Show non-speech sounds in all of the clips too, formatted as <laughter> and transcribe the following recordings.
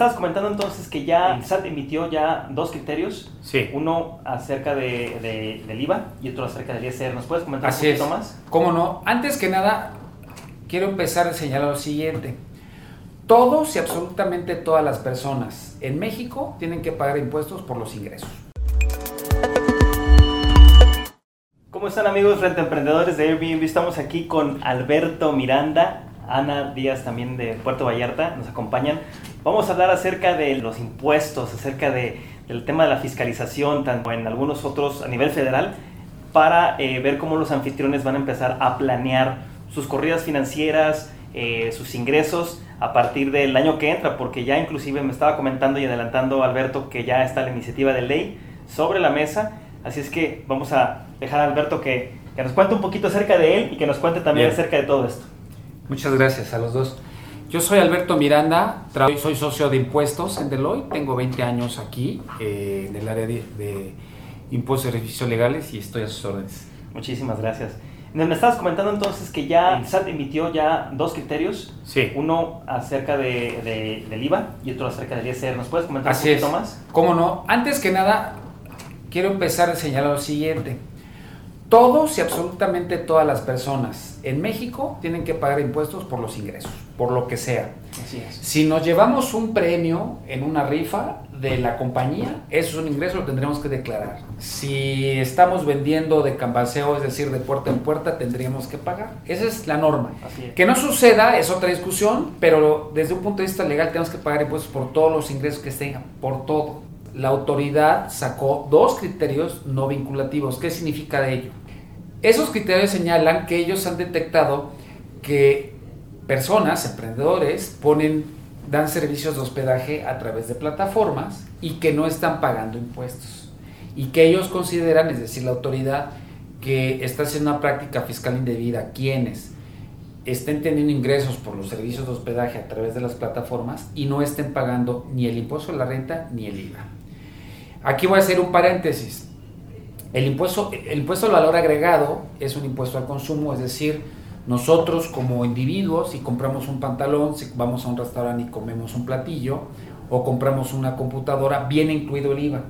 Estabas comentando entonces que ya el SAT emitió ya dos criterios. Sí. Uno acerca de, de- del IVA y otro acerca del ISR. ¿Nos puedes comentar Así un es. poquito más? ¿Cómo no? Antes que nada, quiero empezar a señalar lo siguiente. Todos y absolutamente todas las personas en México tienen que pagar impuestos por los ingresos. ¿Cómo están amigos Renta Emprendedores de Airbnb? Estamos aquí con Alberto Miranda, Ana Díaz también de Puerto Vallarta, nos acompañan. Vamos a hablar acerca de los impuestos, acerca de, del tema de la fiscalización, tanto en algunos otros a nivel federal, para eh, ver cómo los anfitriones van a empezar a planear sus corridas financieras, eh, sus ingresos a partir del año que entra, porque ya inclusive me estaba comentando y adelantando Alberto que ya está la iniciativa de ley sobre la mesa, así es que vamos a dejar a Alberto que, que nos cuente un poquito acerca de él y que nos cuente también Bien. acerca de todo esto. Muchas gracias a los dos. Yo soy Alberto Miranda, soy socio de impuestos en Deloitte, tengo 20 años aquí eh, en el área de, de impuestos y servicios legales y estoy a sus órdenes. Muchísimas gracias. Me estabas comentando entonces que ya SAT emitió ya dos criterios, Sí. uno acerca de, de- del IVA y otro acerca del ISR. ¿Nos puedes comentar Así un es. poquito más? ¿Cómo no? Antes que nada, quiero empezar a señalar lo siguiente. Todos y absolutamente todas las personas en México tienen que pagar impuestos por los ingresos, por lo que sea. Así es. Si nos llevamos un premio en una rifa de la compañía, eso es un ingreso, lo tendremos que declarar. Si estamos vendiendo de cambaseo, es decir, de puerta en puerta, tendríamos que pagar. Esa es la norma. Así es. Que no suceda es otra discusión, pero desde un punto de vista legal tenemos que pagar impuestos por todos los ingresos que tengan, por todo. La autoridad sacó dos criterios no vinculativos. ¿Qué significa de ello? Esos criterios señalan que ellos han detectado que personas, emprendedores, ponen, dan servicios de hospedaje a través de plataformas y que no están pagando impuestos. Y que ellos consideran, es decir, la autoridad, que está haciendo una práctica fiscal indebida quienes estén teniendo ingresos por los servicios de hospedaje a través de las plataformas y no estén pagando ni el impuesto de la renta ni el IVA. Aquí voy a hacer un paréntesis. El impuesto, el impuesto al valor agregado es un impuesto al consumo, es decir, nosotros como individuos, si compramos un pantalón, si vamos a un restaurante y comemos un platillo, o compramos una computadora, viene incluido el IVA.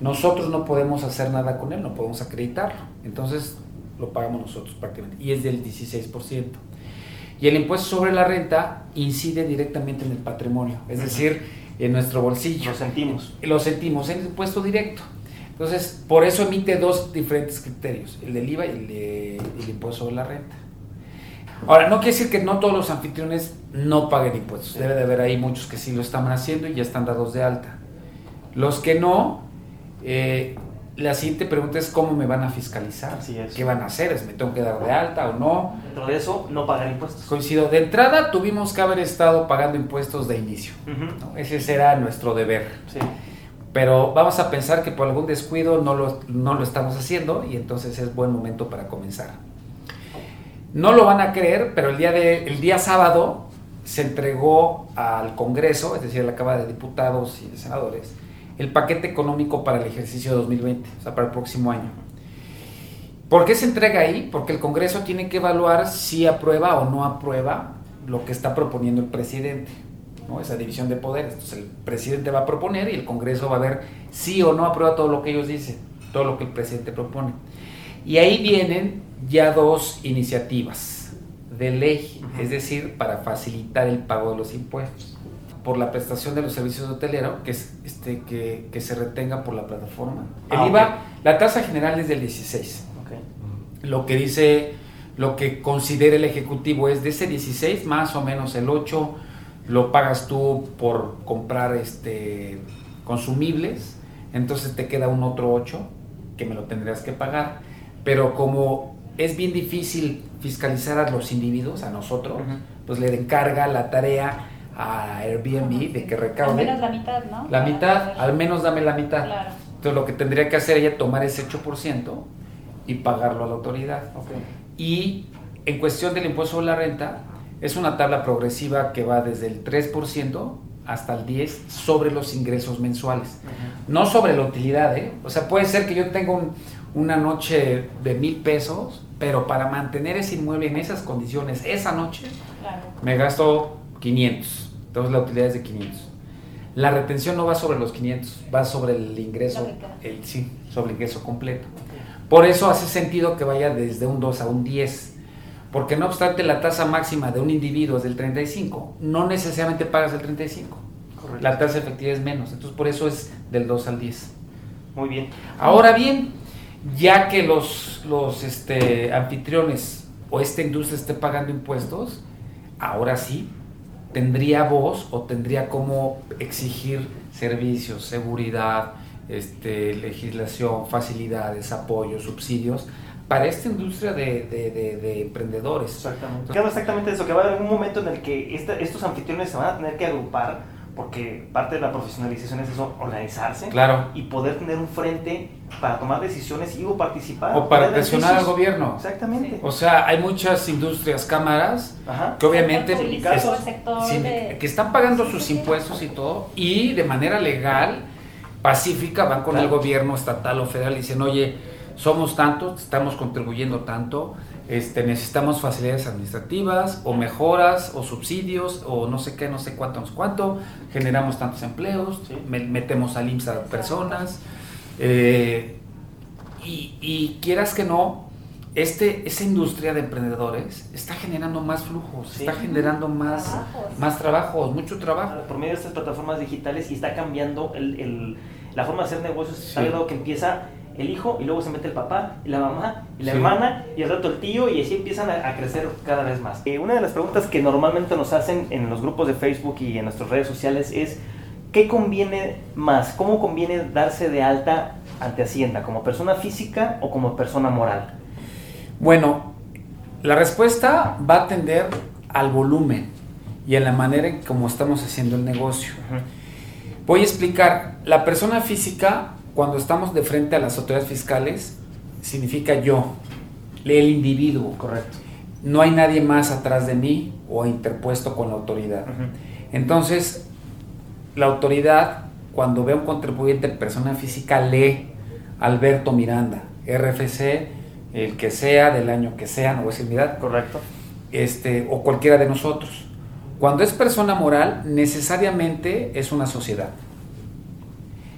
Nosotros no podemos hacer nada con él, no podemos acreditarlo. Entonces lo pagamos nosotros prácticamente. Y es del 16%. Y el impuesto sobre la renta incide directamente en el patrimonio, es decir, en nuestro bolsillo. Lo sentimos. Lo sentimos, es impuesto directo. Entonces, por eso emite dos diferentes criterios, el del IVA y el, de- el impuesto sobre la renta. Ahora, no quiere decir que no todos los anfitriones no paguen impuestos. Debe de haber ahí muchos que sí lo están haciendo y ya están dados de alta. Los que no, eh, la siguiente pregunta es cómo me van a fiscalizar. Así es. ¿Qué van a hacer? ¿Es me tengo que dar de alta o no? Dentro de eso, no pagar impuestos. Coincido. De entrada, tuvimos que haber estado pagando impuestos de inicio. Ese será nuestro deber. Sí. Pero vamos a pensar que por algún descuido no lo, no lo estamos haciendo y entonces es buen momento para comenzar. No lo van a creer, pero el día, de, el día sábado se entregó al Congreso, es decir, a la Cámara de Diputados y de Senadores, el paquete económico para el ejercicio 2020, o sea, para el próximo año. ¿Por qué se entrega ahí? Porque el Congreso tiene que evaluar si aprueba o no aprueba lo que está proponiendo el presidente, ¿no? esa división de poderes. Entonces el presidente va a proponer y el Congreso va a ver si o no aprueba todo lo que ellos dicen, todo lo que el presidente propone. Y ahí vienen ya dos iniciativas de ley, es decir, para facilitar el pago de los impuestos por la prestación de los servicios de hotelero que, es, este, que, que se retenga por la plataforma. El Ah, IVA, ok. la tasa general es del 16. Ok. Lo que dice, lo que considera el Ejecutivo es de ese 16 más o menos el 8 lo pagas tú por comprar este consumibles, entonces te queda un otro 8 que me lo tendrías que pagar, pero como es bien difícil fiscalizar a los individuos, a nosotros, pues le encarga la tarea a Airbnb de que Al recaude menos la mitad, ¿no? la mitad, al menos dame la mitad. Claro. Entonces lo que tendría que hacer ella es tomar ese 8% y pagarlo a la autoridad. Y en cuestión del impuesto sobre la renta, es una tabla progresiva que va desde el 3% hasta el 10% sobre los ingresos mensuales. No sobre la utilidad, ¿eh? O sea, puede ser que yo tenga un- una noche de mil pesos, pero para mantener ese inmueble en esas condiciones, esa noche, Claro. me gasto 500. Entonces la utilidad es de 500. La retención no va sobre los 500, va sobre el ingreso, el, sí, sobre el ingreso completo. Por eso hace sentido que vaya desde un 2 a un 10. Porque no obstante la tasa máxima de un individuo es del 35, no necesariamente pagas el 35. Correcto. La tasa efectiva es menos, entonces por eso es del 2 al 10. Muy bien. Ahora bien, ya que los, los este, anfitriones o esta industria esté pagando impuestos, ahora sí tendría voz o tendría como exigir servicios, seguridad, este, legislación, facilidades, apoyos, subsidios para esta industria de, de- de- de emprendedores. Exactamente. Queda exactamente eso, que va a haber un momento en el que esta- estos anfitriones se van a tener que agrupar, porque parte de la profesionalización es eso, organizarse Claro. y poder tener un frente para tomar decisiones y o participar. O para presionar al gobierno. Exactamente. O sea, hay muchas industrias, cámaras, Ajá. que obviamente es- el sector sí, de- que están pagando Sí, sus sí, sí. impuestos y todo y de manera legal pacífica van con Claro. el gobierno estatal o federal y dicen oye somos tantos estamos contribuyendo tanto este necesitamos facilidades administrativas o mejoras o subsidios o no sé qué no sé cuánto no sé cuánto generamos tantos empleos Sí. me- metemos al IMSS a personas eh, y, y quieras que no, este, esa industria de emprendedores está generando más flujos, Sí. está generando más Trabajos. más trabajos, mucho trabajo. por medio de estas plataformas digitales y está cambiando el, el- la forma de hacer negocios. Sí. Está viendo que empieza el hijo y luego se mete el papá y la mamá y la Sí. hermana y al rato el tío y así empiezan a, a crecer cada vez más. Eh, una de las preguntas que normalmente nos hacen en los grupos de Facebook y en nuestras redes sociales es ¿qué conviene más? ¿Cómo conviene darse de alta ante Hacienda? ¿Como persona física o como persona moral? Bueno, la respuesta va a atender al volumen y a la manera en cómo estamos haciendo el negocio. Voy a explicar, la persona física, cuando estamos de frente a las autoridades fiscales, significa yo, el individuo. Correcto. No hay nadie más atrás de mí o interpuesto con la autoridad. Entonces, la autoridad, cuando ve a un contribuyente persona física, lee Alberto Miranda, RFC, el que sea, del año que sea, no voy a decir mi edad, Correcto. este, o cualquiera de nosotros. Cuando es persona moral, necesariamente es una sociedad.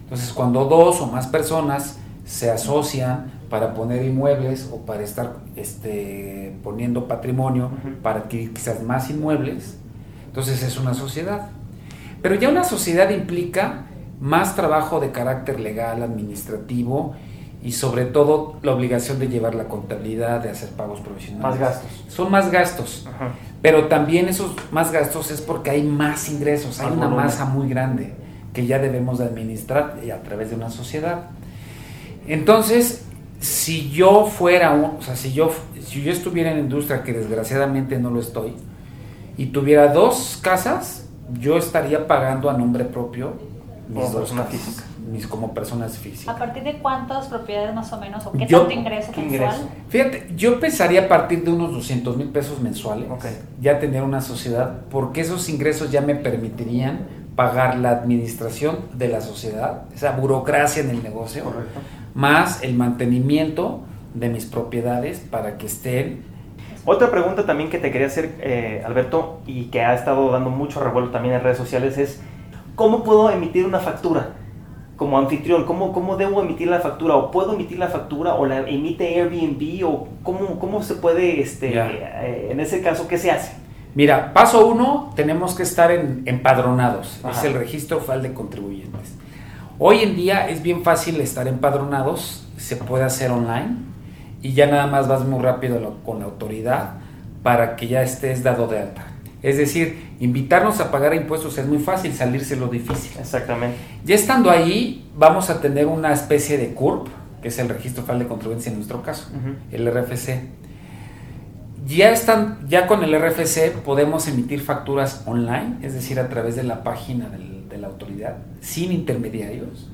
Entonces, cuando dos o más personas se asocian para poner inmuebles o para estar este, poniendo patrimonio para adquirir quizás más inmuebles, entonces es una sociedad. Pero ya una sociedad implica más trabajo de carácter legal, administrativo y sobre todo la obligación de llevar la contabilidad, de hacer pagos provisionales. Más gastos. Son más gastos. Ajá. Pero también esos más gastos es porque hay más ingresos, hay una volumen. masa muy grande que ya debemos de administrar y a través de una sociedad. Entonces, si yo fuera un, o sea, si yo, si yo estuviera en la industria, que desgraciadamente no lo estoy, y tuviera dos casas, yo estaría pagando a nombre propio mis Como dos casas, física. mis como personas ¿A físicas. partir de cuántas propiedades más o menos? ¿O qué Yo- tanto ingreso ¿qué mensual? Fíjate, yo pensaría a partir de unos 200 mil pesos mensuales Ok. ya tener una sociedad, porque esos ingresos ya me permitirían pagar la administración de la sociedad, esa burocracia en el negocio, Correcto. más el mantenimiento de mis propiedades para que estén. Otra pregunta también que te quería hacer, eh, Alberto, y que ha estado dando mucho revuelo también en redes sociales es, ¿cómo puedo emitir una factura? Como anfitrión, ¿cómo, ¿cómo debo emitir la factura? ¿O puedo emitir la factura? ¿O la emite Airbnb? ¿O cómo, cómo se puede, este, eh, en ese caso, qué se hace? Mira, paso uno, tenemos que estar en- empadronados, Ajá. es el registro federal de contribuyentes. Hoy en día es bien fácil estar empadronados, se puede hacer online y ya nada más vas muy rápido lo- con la autoridad para que ya estés dado de alta. Es decir, invitarnos a pagar impuestos es muy fácil, salirse lo difícil. Exactamente. Ya estando ahí, vamos a tener una especie de CURP, que es el registro federal de contribuyentes en nuestro caso, el RFC. Ya, están, ya con el RFC podemos emitir facturas online, es decir, a través de la página del- de la autoridad, sin intermediarios,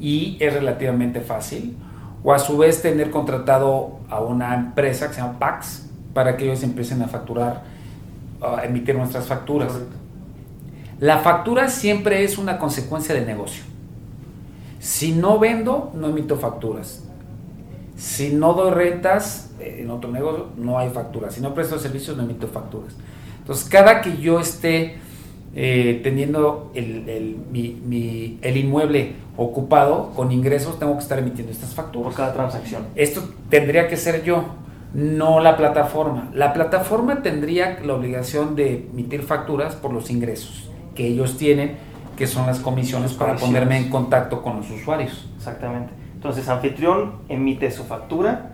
y es relativamente fácil. O a su vez tener contratado a una empresa que se llama PAX para que ellos empiecen a facturar, a emitir nuestras facturas. Correcto. La factura siempre es una consecuencia de negocio. Si no vendo, no emito facturas. Si no doy rentas eh, en otro negocio, no hay facturas. Si no presto servicios, no emito facturas. Entonces, cada que yo esté eh, teniendo el, el- mi- mi- el inmueble ocupado con ingresos, tengo que estar emitiendo estas Por facturas. cada transacción. Esto tendría que ser yo, no la plataforma. La plataforma tendría la obligación de emitir facturas por los ingresos que ellos tienen, que son las comisiones Las para ponerme en contacto con los usuarios. Exactamente. Entonces, anfitrión emite su factura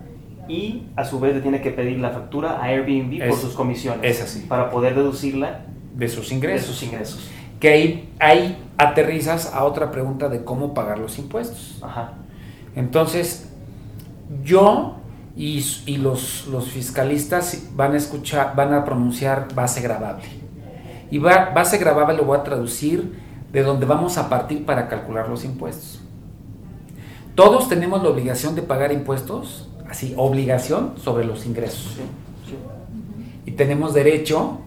y a su vez le tiene que pedir la factura a Airbnb por sus comisiones. es así. Para poder deducirla De sus de ingresos. sus ingresos. Que ahí, ahí aterrizas a otra pregunta de cómo pagar los impuestos. Ajá. Entonces, yo y, y los, los fiscalistas van a escuchar, van a pronunciar base gravable. Y ba- base gravable lo voy a traducir de donde vamos a partir para calcular los impuestos. Todos tenemos la obligación de pagar impuestos, así, obligación sobre los ingresos. Sí, sí. Y tenemos derecho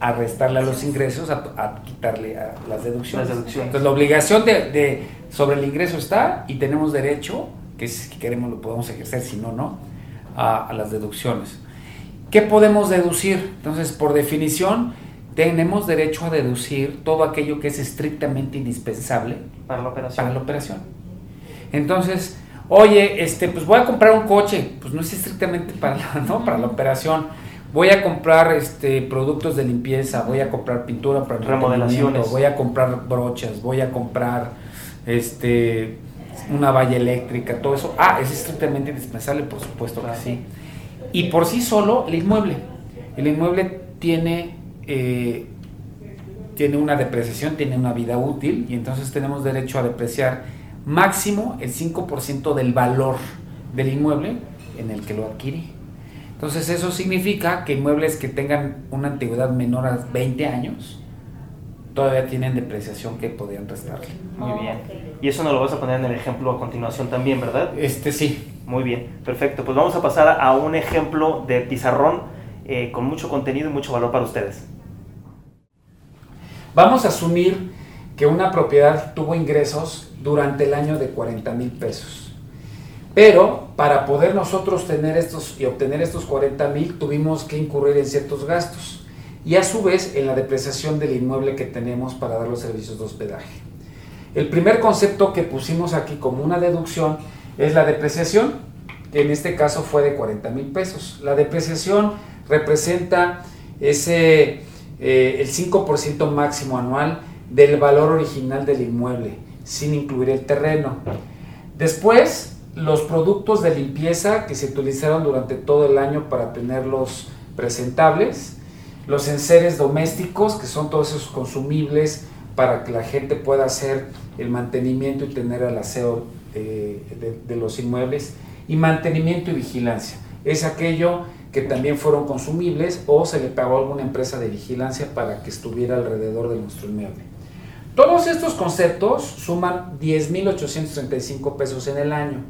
a restarle a los ingresos, a, a quitarle a las deducciones. Las deducciones. Entonces la obligación de, de- sobre el ingreso está y tenemos derecho, que si queremos lo podemos ejercer, si no, no, a, a las deducciones. ¿Qué podemos deducir? Entonces, por definición, tenemos derecho a deducir todo aquello que es estrictamente indispensable Para la operación. para la operación. Entonces, oye, este, pues voy a comprar un coche, pues no es estrictamente para la, ¿no? para la operación. Voy a comprar este, productos de limpieza, voy a comprar pintura para el Remodelaciones. voy a comprar brochas, voy a comprar este, una valla eléctrica, todo eso. Ah, es estrictamente indispensable, por supuesto Claro. que sí. Y por sí solo, el inmueble. El inmueble tiene, eh, tiene una depreciación, tiene una vida útil y entonces tenemos derecho a depreciar máximo el 5% del valor del inmueble en el que lo adquirí. Entonces eso significa que inmuebles que tengan una antigüedad menor a 20 años todavía tienen depreciación que podrían restarle. Muy Oh, bien. Y eso nos lo vas a poner en el ejemplo a continuación también, ¿verdad? Este sí. Muy bien, perfecto. Pues vamos a pasar a un ejemplo de pizarrón eh, con mucho contenido y mucho valor para ustedes. Vamos a asumir que una propiedad tuvo ingresos durante el año de 40 mil pesos. Pero para poder nosotros tener estos y obtener estos 40 mil tuvimos que incurrir en ciertos gastos y a su vez en la depreciación del inmueble que tenemos para dar los servicios de hospedaje. El primer concepto que pusimos aquí como una deducción es la depreciación, que en este caso fue de 40 mil pesos. La depreciación representa ese, eh, el 5% máximo anual del valor original del inmueble, sin incluir el terreno. Después, los productos de limpieza que se utilizaron durante todo el año para tenerlos presentables, los enseres domésticos, que son todos esos consumibles para que la gente pueda hacer el mantenimiento y tener el aseo eh, de, de los inmuebles, y mantenimiento y vigilancia. Es aquello que también fueron consumibles o se le pagó a alguna empresa de vigilancia para que estuviera alrededor de nuestro inmueble. Todos estos conceptos suman 10.835 pesos en el año.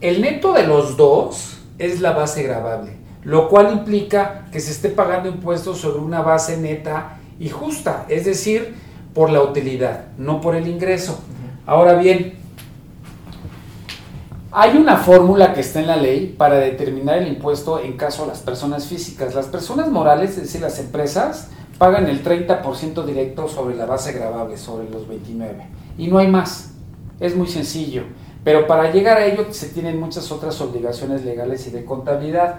El neto de los dos es la base gravable, lo cual implica que se esté pagando impuestos sobre una base neta y justa, es decir, por la utilidad, no por el ingreso. Ahora bien, hay una fórmula que está en la ley para determinar el impuesto en caso a las personas físicas. Las personas morales, es decir, las empresas, pagan el 30% directo sobre la base gravable, sobre los 29. Y no hay más. Es muy sencillo. Pero para llegar a ello se tienen muchas otras obligaciones legales y de contabilidad.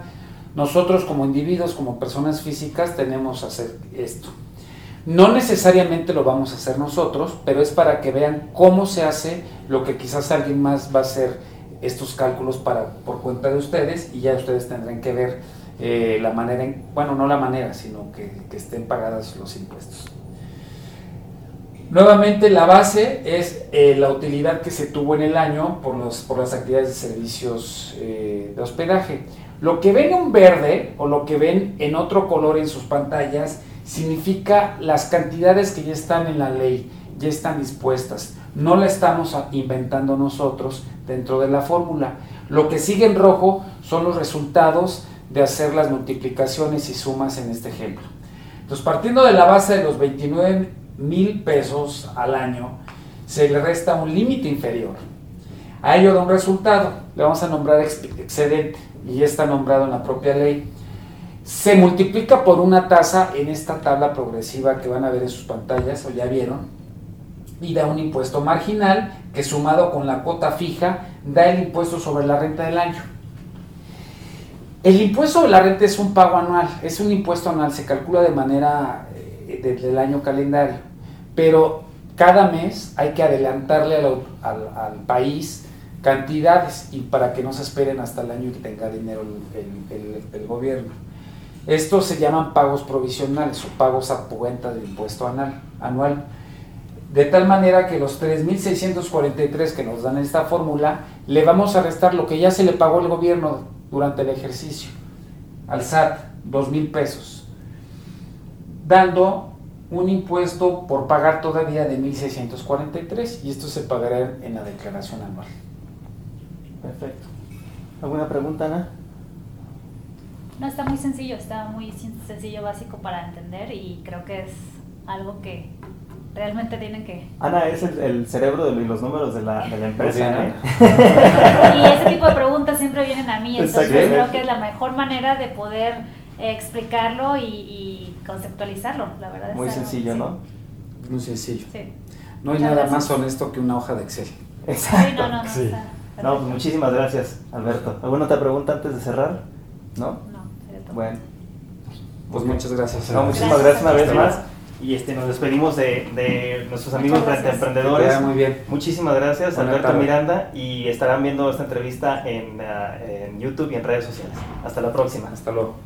Nosotros como individuos, como personas físicas, tenemos que hacer esto. No necesariamente lo vamos a hacer nosotros, pero es para que vean cómo se hace lo que quizás alguien más va a hacer estos cálculos para, por cuenta de ustedes y ya ustedes tendrán que ver eh, la manera, en, bueno, no la manera, sino que, que estén pagadas los impuestos. Nuevamente la base es eh, la utilidad que se tuvo en el año por, los, por las actividades de servicios eh, de hospedaje. Lo que ven en verde o lo que ven en otro color en sus pantallas significa las cantidades que ya están en la ley, ya están dispuestas. No la estamos inventando nosotros dentro de la fórmula. Lo que sigue en rojo son los resultados de hacer las multiplicaciones y sumas en este ejemplo. Entonces, partiendo de la base de los 29 mil pesos al año, se le resta un límite inferior. A ello da un resultado, le vamos a nombrar excedente y ya está nombrado en la propia ley. se multiplica por una tasa en esta tabla progresiva que van a ver en sus pantallas o ya vieron y da un impuesto marginal que sumado con la cuota fija da el impuesto sobre la renta del año. El impuesto sobre la renta es un pago anual, es un impuesto anual, se calcula de manera eh, desde el año calendario, pero cada mes hay que adelantarle al, al, país cantidades y para que no se esperen hasta el año que tenga dinero el, el, gobierno. Estos se llaman pagos provisionales o pagos a cuenta del impuesto anual. anual. De tal manera que los 3.643 que nos dan esta fórmula, le vamos a restar lo que ya se le pagó al gobierno durante el ejercicio, al SAT, 2.000 pesos, dando un impuesto por pagar todavía de 1.643 y esto se pagará en la declaración anual. Perfecto. ¿Alguna pregunta, Ana? No, está muy sencillo, está muy sencillo, básico para entender y creo que es algo que realmente tienen que... Ana es el, el cerebro de los números de la, de la empresa. ¿eh? <laughs> y ese tipo de preguntas siempre vienen a mí, entonces creo que es la mejor manera de poder eh, explicarlo y, y, conceptualizarlo, la verdad. Muy es algo, sencillo, sí. ¿no? Muy sencillo. Sí. No hay Muchas nada gracias. más honesto que una hoja de Excel. Exacto. Sí, no, no, no, Sí. No, pues muchísimas gracias, Alberto. ¿Alguna otra pregunta antes de cerrar? ¿No? No. Bueno. Pues muchas gracias. No, muchísimas gracias Gracias una vez más. Y este, nos despedimos de, de nuestros amigos gracias. emprendedores. Muy bien. Muchísimas gracias, Alberto tarde. Miranda. Y estarán viendo esta entrevista en, ah, en YouTube y en redes sociales. Hasta la próxima. Hasta luego.